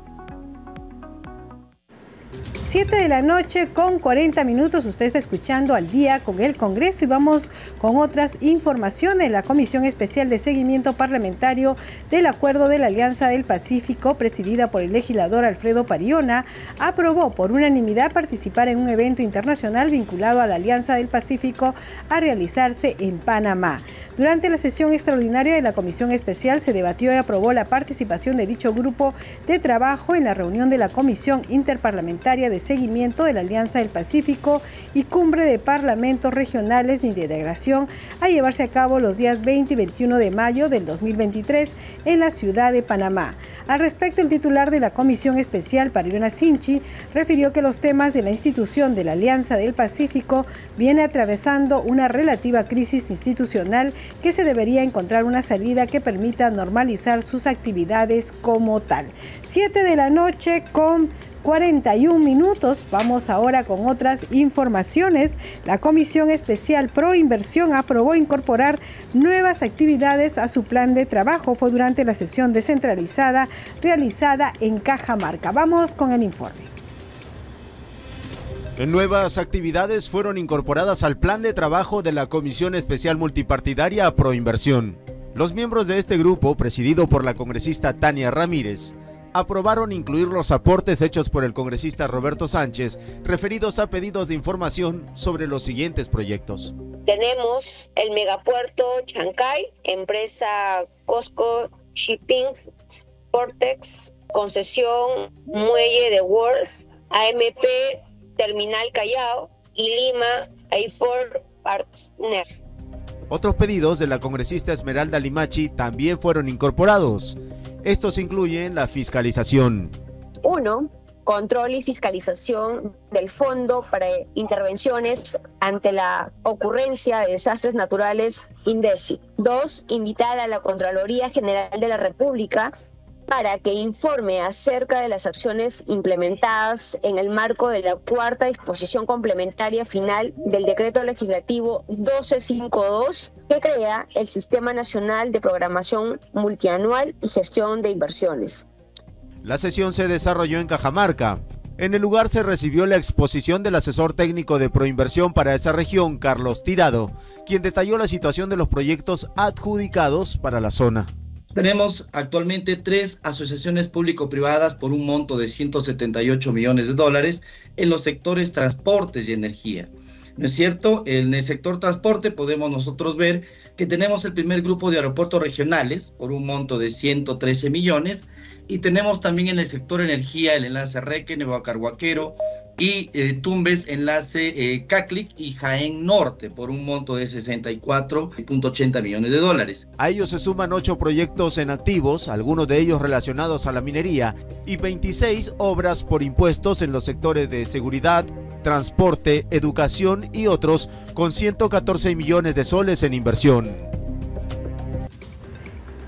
Speaker 1: 7 de la noche con 40 minutos. Usted está escuchando al día con el Congreso y vamos con otras informaciones. La Comisión Especial de Seguimiento Parlamentario del Acuerdo de la Alianza del Pacífico, presidida por el legislador Alfredo Pariona, aprobó por unanimidad participar en un evento internacional vinculado a la Alianza del Pacífico a realizarse en Panamá. Durante la sesión extraordinaria de la Comisión Especial se debatió y aprobó la participación de dicho grupo de trabajo en la reunión de la Comisión Interparlamentaria de seguimiento de la Alianza del Pacífico y cumbre de parlamentos regionales de integración a llevarse a cabo los días 20 y 21 de mayo del 2023 en la ciudad de Panamá. Al respecto, el titular de la Comisión Especial, Pariona Sinchi, refirió que los temas de la institución de la Alianza del Pacífico viene atravesando una relativa crisis institucional que se debería encontrar una salida que permita normalizar sus actividades como tal. 7 de la noche con 41 minutos. Vamos ahora con otras informaciones. La Comisión Especial Pro Inversión aprobó incorporar nuevas actividades a su plan de trabajo. Fue durante la sesión descentralizada realizada en Cajamarca. Vamos con el informe.
Speaker 29: Nuevas actividades fueron incorporadas al plan de trabajo de la Comisión Especial Multipartidaria Pro Inversión. Los miembros de este grupo, presidido por la congresista Tania Ramírez, aprobaron incluir los aportes hechos por el congresista Roberto Sánchez referidos a pedidos de información sobre los siguientes proyectos.
Speaker 30: Tenemos el megapuerto Chancay, empresa Costco Shipping, Portex, concesión Muelle de World, AMP Terminal Callao y Lima Airport Partners.
Speaker 29: Otros pedidos de la congresista Esmeralda Limachi también fueron incorporados. Estos incluyen la fiscalización.
Speaker 30: Uno, control y fiscalización del Fondo para Intervenciones ante la ocurrencia de desastres naturales INDECI. Dos, invitar a la Contraloría General de la República para que informe acerca de las acciones implementadas en el marco de la cuarta disposición complementaria final del decreto legislativo 1252 que crea el Sistema Nacional de Programación Multianual y Gestión de Inversiones.
Speaker 29: La sesión se desarrolló en Cajamarca. En el lugar se recibió la exposición del asesor técnico de Proinversión para esa región, Carlos Tirado, quien detalló la situación de los proyectos adjudicados para la zona.
Speaker 31: Tenemos actualmente tres asociaciones público-privadas por un monto de 178 millones de dólares en los sectores transportes y energía. ¿No es cierto? En el sector transporte podemos nosotros ver que tenemos el primer grupo de aeropuertos regionales por un monto de 113 millones y tenemos también en el sector energía el enlace Reque, Carhuaquero y eh, Tumbes, enlace eh, Caclic y Jaén Norte por un monto de 64.80 millones de dólares.
Speaker 29: A ellos se suman ocho proyectos en activos, algunos de ellos relacionados a la minería, y 26 obras por impuestos en los sectores de seguridad, transporte, educación y otros, con 114 millones de soles en inversión.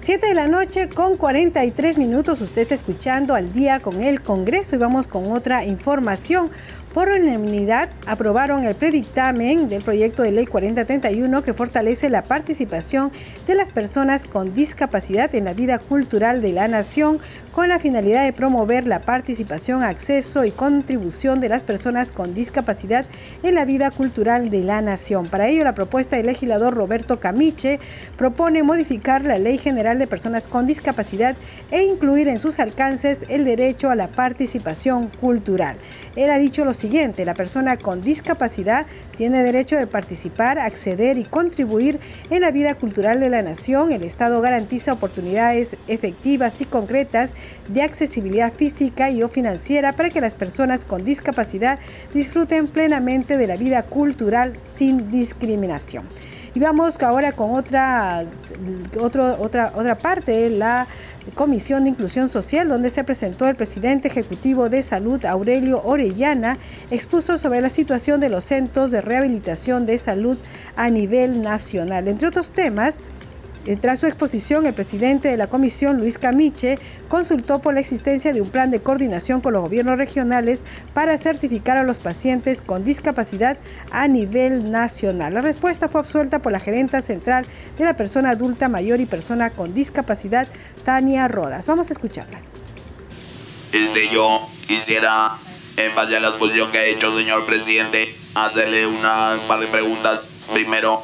Speaker 1: 7 de la noche con 43 minutos. Usted está escuchando al día con el Congreso y vamos con otra información. Por unanimidad aprobaron el predictamen del proyecto de ley 4031 que fortalece la participación de las personas con discapacidad en la vida cultural de la nación con la finalidad de promover la participación, acceso y contribución de las personas con discapacidad en la vida cultural de la nación. Para ello, la propuesta del legislador Roberto Camiche propone modificar la Ley General de Personas con Discapacidad e incluir en sus alcances el derecho a la participación cultural. Él ha dicho lo siguiente siguiente, la persona con discapacidad tiene derecho de participar, acceder y contribuir en la vida cultural de la nación. El Estado garantiza oportunidades efectivas y concretas de accesibilidad física y o financiera para que las personas con discapacidad disfruten plenamente de la vida cultural sin discriminación. Y vamos ahora con otra, otra, otra parte, la Comisión de Inclusión Social, donde se presentó el presidente ejecutivo de Salud, Aurelio Orellana, expuso sobre la situación de los centros de rehabilitación de salud a nivel nacional. Entre otros temas, tras su exposición, el presidente de la comisión, Luis Camiche, consultó por la existencia de un plan de coordinación con los gobiernos regionales para certificar a los pacientes con discapacidad a nivel nacional. La respuesta fue absuelta por la gerenta central de la persona adulta mayor y persona con discapacidad, Tania Rodas. Vamos a escucharla.
Speaker 32: Este, yo quisiera, en base a la exposición que ha hecho señor presidente, hacerle una par de preguntas. Primero,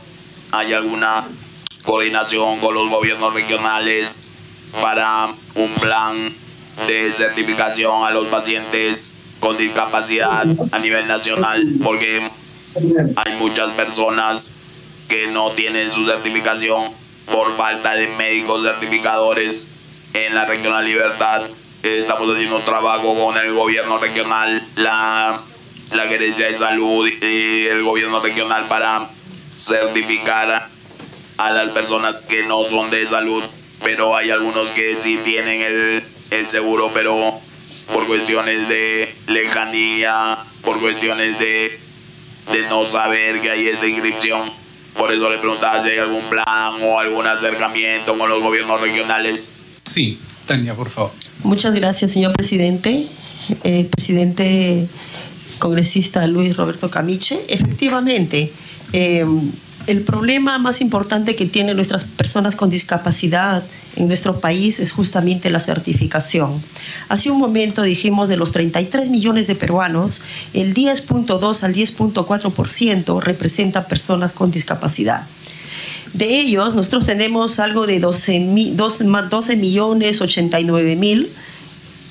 Speaker 32: ¿hay alguna coordinación con los gobiernos regionales para un plan de certificación a los pacientes con discapacidad a nivel nacional, porque hay muchas personas que no tienen su certificación por falta de médicos certificadores en la regional Libertad. Estamos haciendo un trabajo con el gobierno regional, la, la gerencia de salud y el gobierno regional para certificar a las personas que no son de salud, pero hay algunos que sí tienen el, el seguro, pero por cuestiones de lejanía, por cuestiones de, de no saber que hay esta inscripción. Por eso le preguntaba si hay algún plan o algún acercamiento con los gobiernos regionales.
Speaker 33: Sí, Tania, por favor.
Speaker 34: Muchas gracias, señor presidente. Eh, presidente congresista Luis Roberto Camiche. Efectivamente, eh, el problema más importante que tienen nuestras personas con discapacidad en nuestro país es justamente la certificación. Hace un momento dijimos de los 33 millones de peruanos, el 10.2 al 10.4% representa personas con discapacidad. De ellos, nosotros tenemos algo de 12, 12, 12 millones 89 mil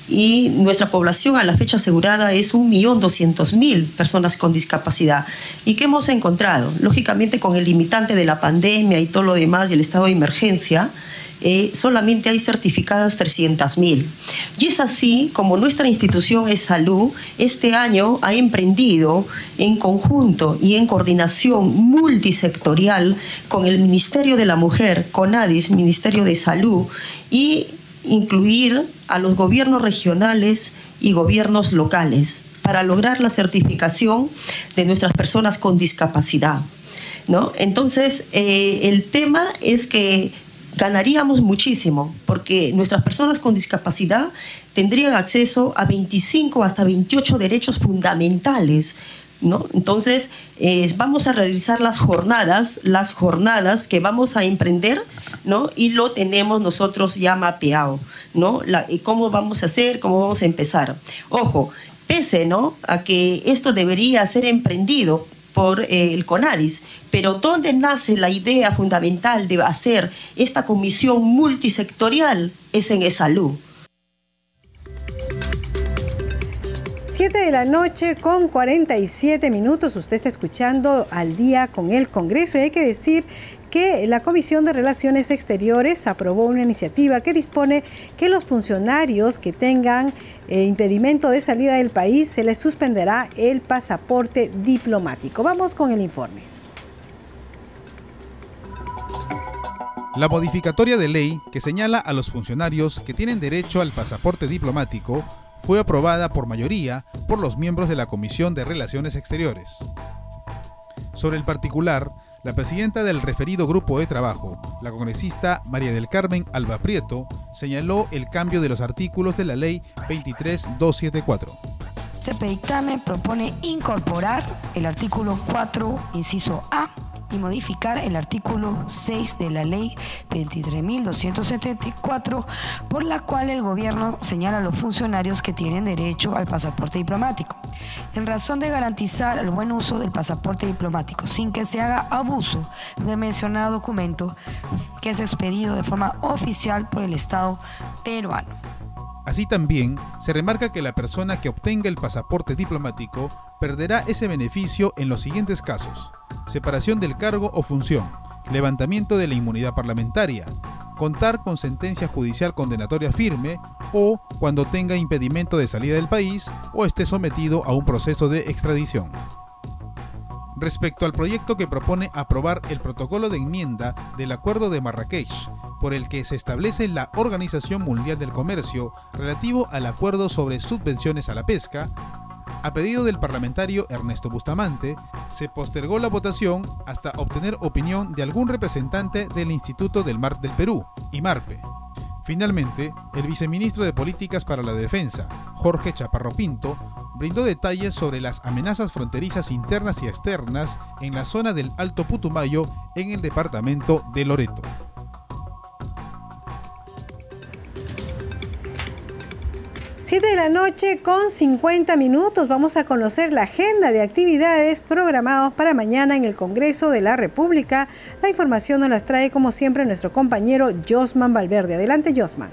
Speaker 34: y nuestra población a la fecha asegurada es 1.200.000 personas con discapacidad. ¿Y qué hemos encontrado? Lógicamente con el limitante de la pandemia y todo lo demás y el estado de emergencia, eh, solamente hay certificadas 300.000. Y es así como nuestra institución es salud, este año ha emprendido en conjunto y en coordinación multisectorial con el Ministerio de la Mujer, CONADIS, Ministerio de Salud, y incluir a los gobiernos regionales y gobiernos locales para lograr la certificación de nuestras personas con discapacidad. ¿no? Entonces, eh, el tema es que ganaríamos muchísimo porque nuestras personas con discapacidad tendrían acceso a 25 hasta 28 derechos fundamentales entonces, eh, vamos a realizar las jornadas, las jornadas que vamos a emprender, ¿no? Y lo tenemos nosotros ya mapeado, ¿no? ¿Cómo vamos a hacer? ¿Cómo vamos a empezar? Ojo, pese, ¿no? A que esto debería ser emprendido por eh, el CONADIS, pero ¿dónde nace la idea fundamental de hacer esta comisión multisectorial? Es en salud.
Speaker 1: 7 de la noche con 47 minutos. Usted está escuchando al día con el Congreso y hay que decir que la Comisión de Relaciones Exteriores aprobó una iniciativa que dispone que los funcionarios que tengan eh, impedimento de salida del país se les suspenderá el pasaporte diplomático. Vamos con el informe.
Speaker 35: La modificatoria de ley que señala a los funcionarios que tienen derecho al pasaporte diplomático fue aprobada por mayoría por los miembros de la Comisión de Relaciones Exteriores. Sobre el particular, la presidenta del referido grupo de trabajo, la congresista María del Carmen Alba Prieto, señaló el cambio de los artículos de la Ley 23274.
Speaker 36: Este dictamen propone incorporar el artículo 4, inciso A y modificar el artículo 6 de la ley 23.274, por la cual el gobierno señala a los funcionarios que tienen derecho al pasaporte diplomático, en razón de garantizar el buen uso del pasaporte diplomático, sin que se haga abuso del mencionado documento que es expedido de forma oficial por el Estado peruano.
Speaker 35: Así también se remarca que la persona que obtenga el pasaporte diplomático perderá ese beneficio en los siguientes casos. Separación del cargo o función, levantamiento de la inmunidad parlamentaria, contar con sentencia judicial condenatoria firme o cuando tenga impedimento de salida del país o esté sometido a un proceso de extradición. Respecto al proyecto que propone aprobar el protocolo de enmienda del Acuerdo de Marrakech, por el que se establece la Organización Mundial del Comercio relativo al acuerdo sobre subvenciones a la pesca, A pedido del parlamentario Ernesto Bustamante, se postergó la votación hasta obtener opinión de algún representante del Instituto del Mar del Perú, IMARPE. Finalmente, el viceministro de Políticas para la Defensa, Jorge Chaparro Pinto, brindó detalles sobre las amenazas fronterizas internas y externas en la zona del Alto Putumayo en el departamento de Loreto.
Speaker 1: 7 de la noche con 50 minutos vamos a conocer la agenda de actividades programadas para mañana en el Congreso de la República. La información nos las trae como siempre nuestro compañero Josman Valverde. Adelante Josman.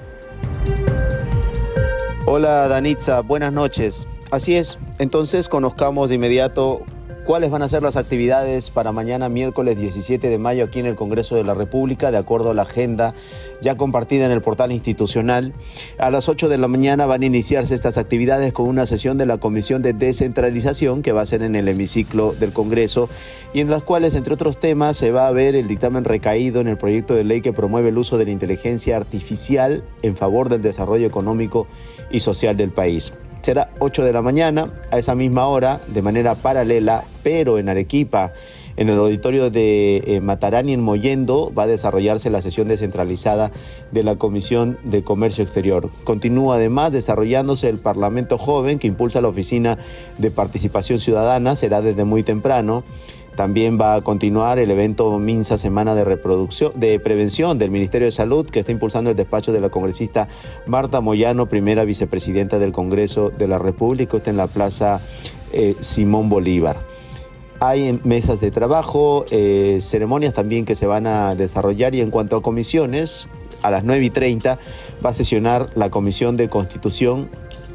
Speaker 29: Hola Danitza, buenas noches. Así es, entonces conozcamos de inmediato cuáles van a ser las actividades para mañana miércoles 17 de mayo aquí en el Congreso de la República, de acuerdo a la agenda ya compartida en el portal institucional. A las 8 de la mañana van a iniciarse estas actividades con una sesión de la Comisión de Descentralización que va a ser en el hemiciclo del Congreso y en las cuales, entre otros temas, se va a ver el dictamen recaído en el proyecto de ley que promueve el uso de la inteligencia artificial en favor del desarrollo económico y social del país será 8 de la mañana, a esa misma hora, de manera paralela, pero en Arequipa. En el auditorio de eh, Matarani en Moyendo va a desarrollarse la sesión descentralizada de la Comisión de Comercio Exterior. Continúa además desarrollándose el Parlamento Joven que impulsa la Oficina de Participación Ciudadana, será desde muy temprano. También va a continuar el evento MINSA Semana de Reproducción de Prevención del Ministerio de Salud que está impulsando el despacho de la congresista Marta Moyano, primera vicepresidenta del Congreso de la República, está en la Plaza eh, Simón Bolívar. Hay mesas de trabajo, eh, ceremonias también que se van a desarrollar y en cuanto a comisiones, a las 9 y 30 va a sesionar la Comisión de Constitución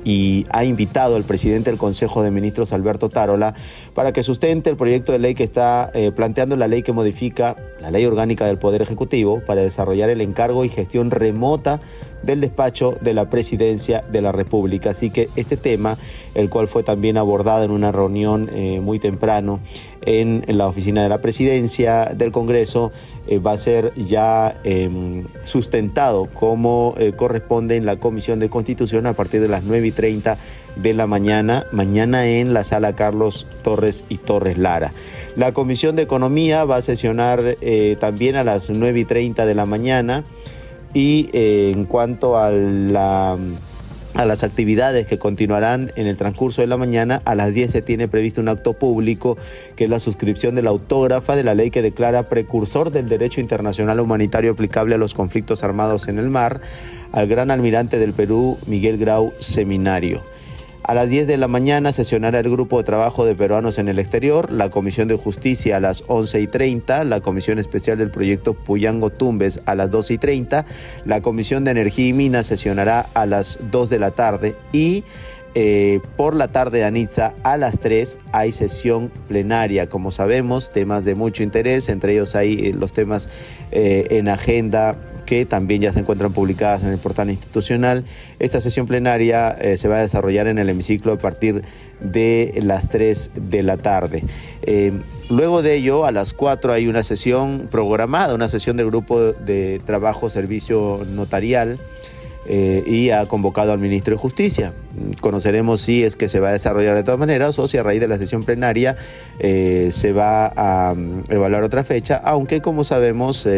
Speaker 29: y ha invitado al presidente del Consejo de Ministros, Alberto Tarola, para que sustente el proyecto de ley que está eh, planteando la ley que modifica la ley orgánica del Poder Ejecutivo para desarrollar el encargo y gestión remota del despacho de la presidencia de la República. Así que este tema, el cual fue también abordado en una reunión eh, muy temprano en, la oficina de la presidencia del Congreso, eh, va a ser ya em, sustentado como eh, corresponde en la Comisión de Constitución a partir de las 9 y 30 de la mañana, mañana en la sala Carlos Torres y Torres Lara. La Comisión de Economía va a sesionar también a las 9 y 30 de la mañana. Y eh, en cuanto a, a las actividades que continuarán en el transcurso de la mañana, a las 10 se tiene previsto un acto público que es la suscripción de la autógrafa de la ley que declara precursor del derecho internacional humanitario aplicable a los conflictos armados en el mar al gran almirante del Perú, Miguel Grau Seminario. A las 10 de la mañana sesionará el grupo de trabajo de peruanos en el exterior, la Comisión de Justicia a las 11 y 30, la Comisión Especial del Proyecto Puyango Tumbes a las 12 y 30, la Comisión de Energía y Minas sesionará a las 2 de la tarde y eh, por la tarde de Anitza a las 3 hay sesión plenaria. Como sabemos, temas de mucho interés, entre ellos hay eh, los temas eh, en agenda que también ya se encuentran publicadas en el portal institucional. Esta sesión plenaria eh, se va a desarrollar en el hemiciclo a partir de las 3 de la tarde. Eh, luego de ello, a las 4 hay una sesión programada, una sesión del grupo de trabajo servicio notarial. Eh, y ha convocado al ministro de Justicia. Conoceremos si es que se va a desarrollar de todas maneras o si a raíz de la sesión plenaria se va a mm, evaluar otra fecha, aunque como sabemos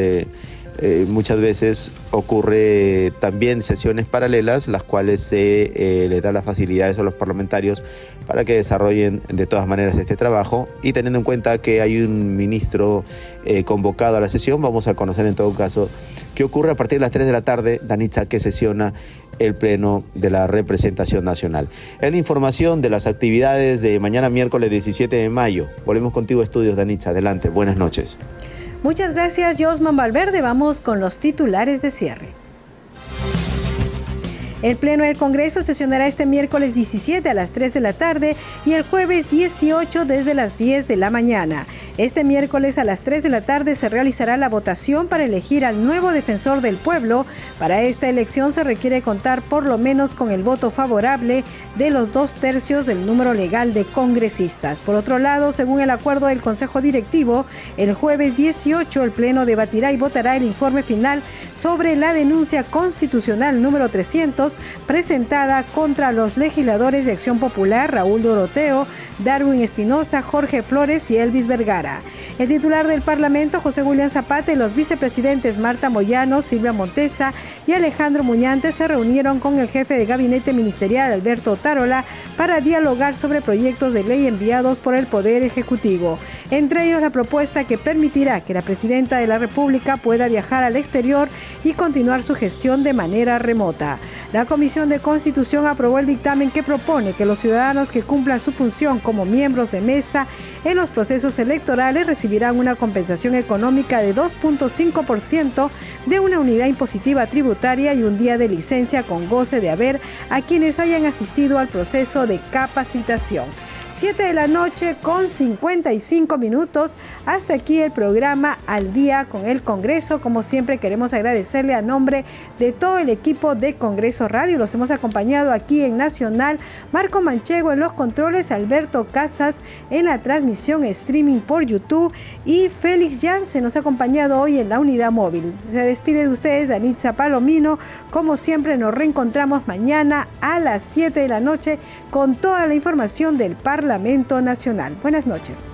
Speaker 29: muchas veces ocurre también sesiones paralelas, las cuales se eh, les da las facilidades a los parlamentarios para que desarrollen de todas maneras este trabajo. Y teniendo en cuenta que hay un ministro eh, convocado a la sesión, vamos a conocer en todo caso qué ocurre a partir de las 3 de la tarde, Danitza, que sesiona el Pleno de la Representación Nacional. Es la información de las actividades de mañana miércoles 17 de mayo. Volvemos contigo, Estudios, Danitza. Adelante, buenas noches.
Speaker 1: Muchas gracias, Josman Valverde. Vamos con los titulares de cierre. El Pleno del Congreso sesionará este miércoles 17 a las 3 de la tarde y el jueves 18 desde las 10 de la mañana. Este miércoles a las 3 de la tarde se realizará la votación para elegir al nuevo defensor del pueblo. Para esta elección se requiere contar por lo menos con el voto favorable de los dos tercios del número legal de congresistas. Por otro lado, según el acuerdo del Consejo Directivo, el jueves 18 el Pleno debatirá y votará el informe final sobre la denuncia constitucional número 300 presentada contra los legisladores de Acción Popular Raúl Doroteo, Darwin Espinosa, Jorge Flores y Elvis Vergara. El titular del Parlamento, José William Zapata, y los vicepresidentes Marta Moyano, Silvia Montesa y Alejandro Muñante se reunieron con el jefe de gabinete ministerial, Alberto Tarola, para dialogar sobre proyectos de ley enviados por el Poder Ejecutivo. Entre ellos, la propuesta que permitirá que la presidenta de la República pueda viajar al exterior y continuar su gestión de manera remota. La Comisión de Constitución aprobó el dictamen que propone que los ciudadanos que cumplan su función como miembros de mesa en los procesos electorales recibirán una compensación económica de 2.5% de una unidad impositiva tributaria y un día de licencia con goce de haber a quienes hayan asistido al proceso de capacitación. 7 de la noche con 55 minutos. Hasta aquí el programa Al día con el Congreso. Como siempre queremos agradecerle a nombre de todo el equipo de Congreso Radio. Los hemos acompañado aquí en Nacional. Marco Manchego en los controles, Alberto Casas en la transmisión streaming por YouTube y Félix se nos ha acompañado hoy en la unidad móvil. Se despide de ustedes Danitza Palomino. Como siempre nos reencontramos mañana a las 7 de la noche con toda la información del Parlamento Nacional. Buenas noches.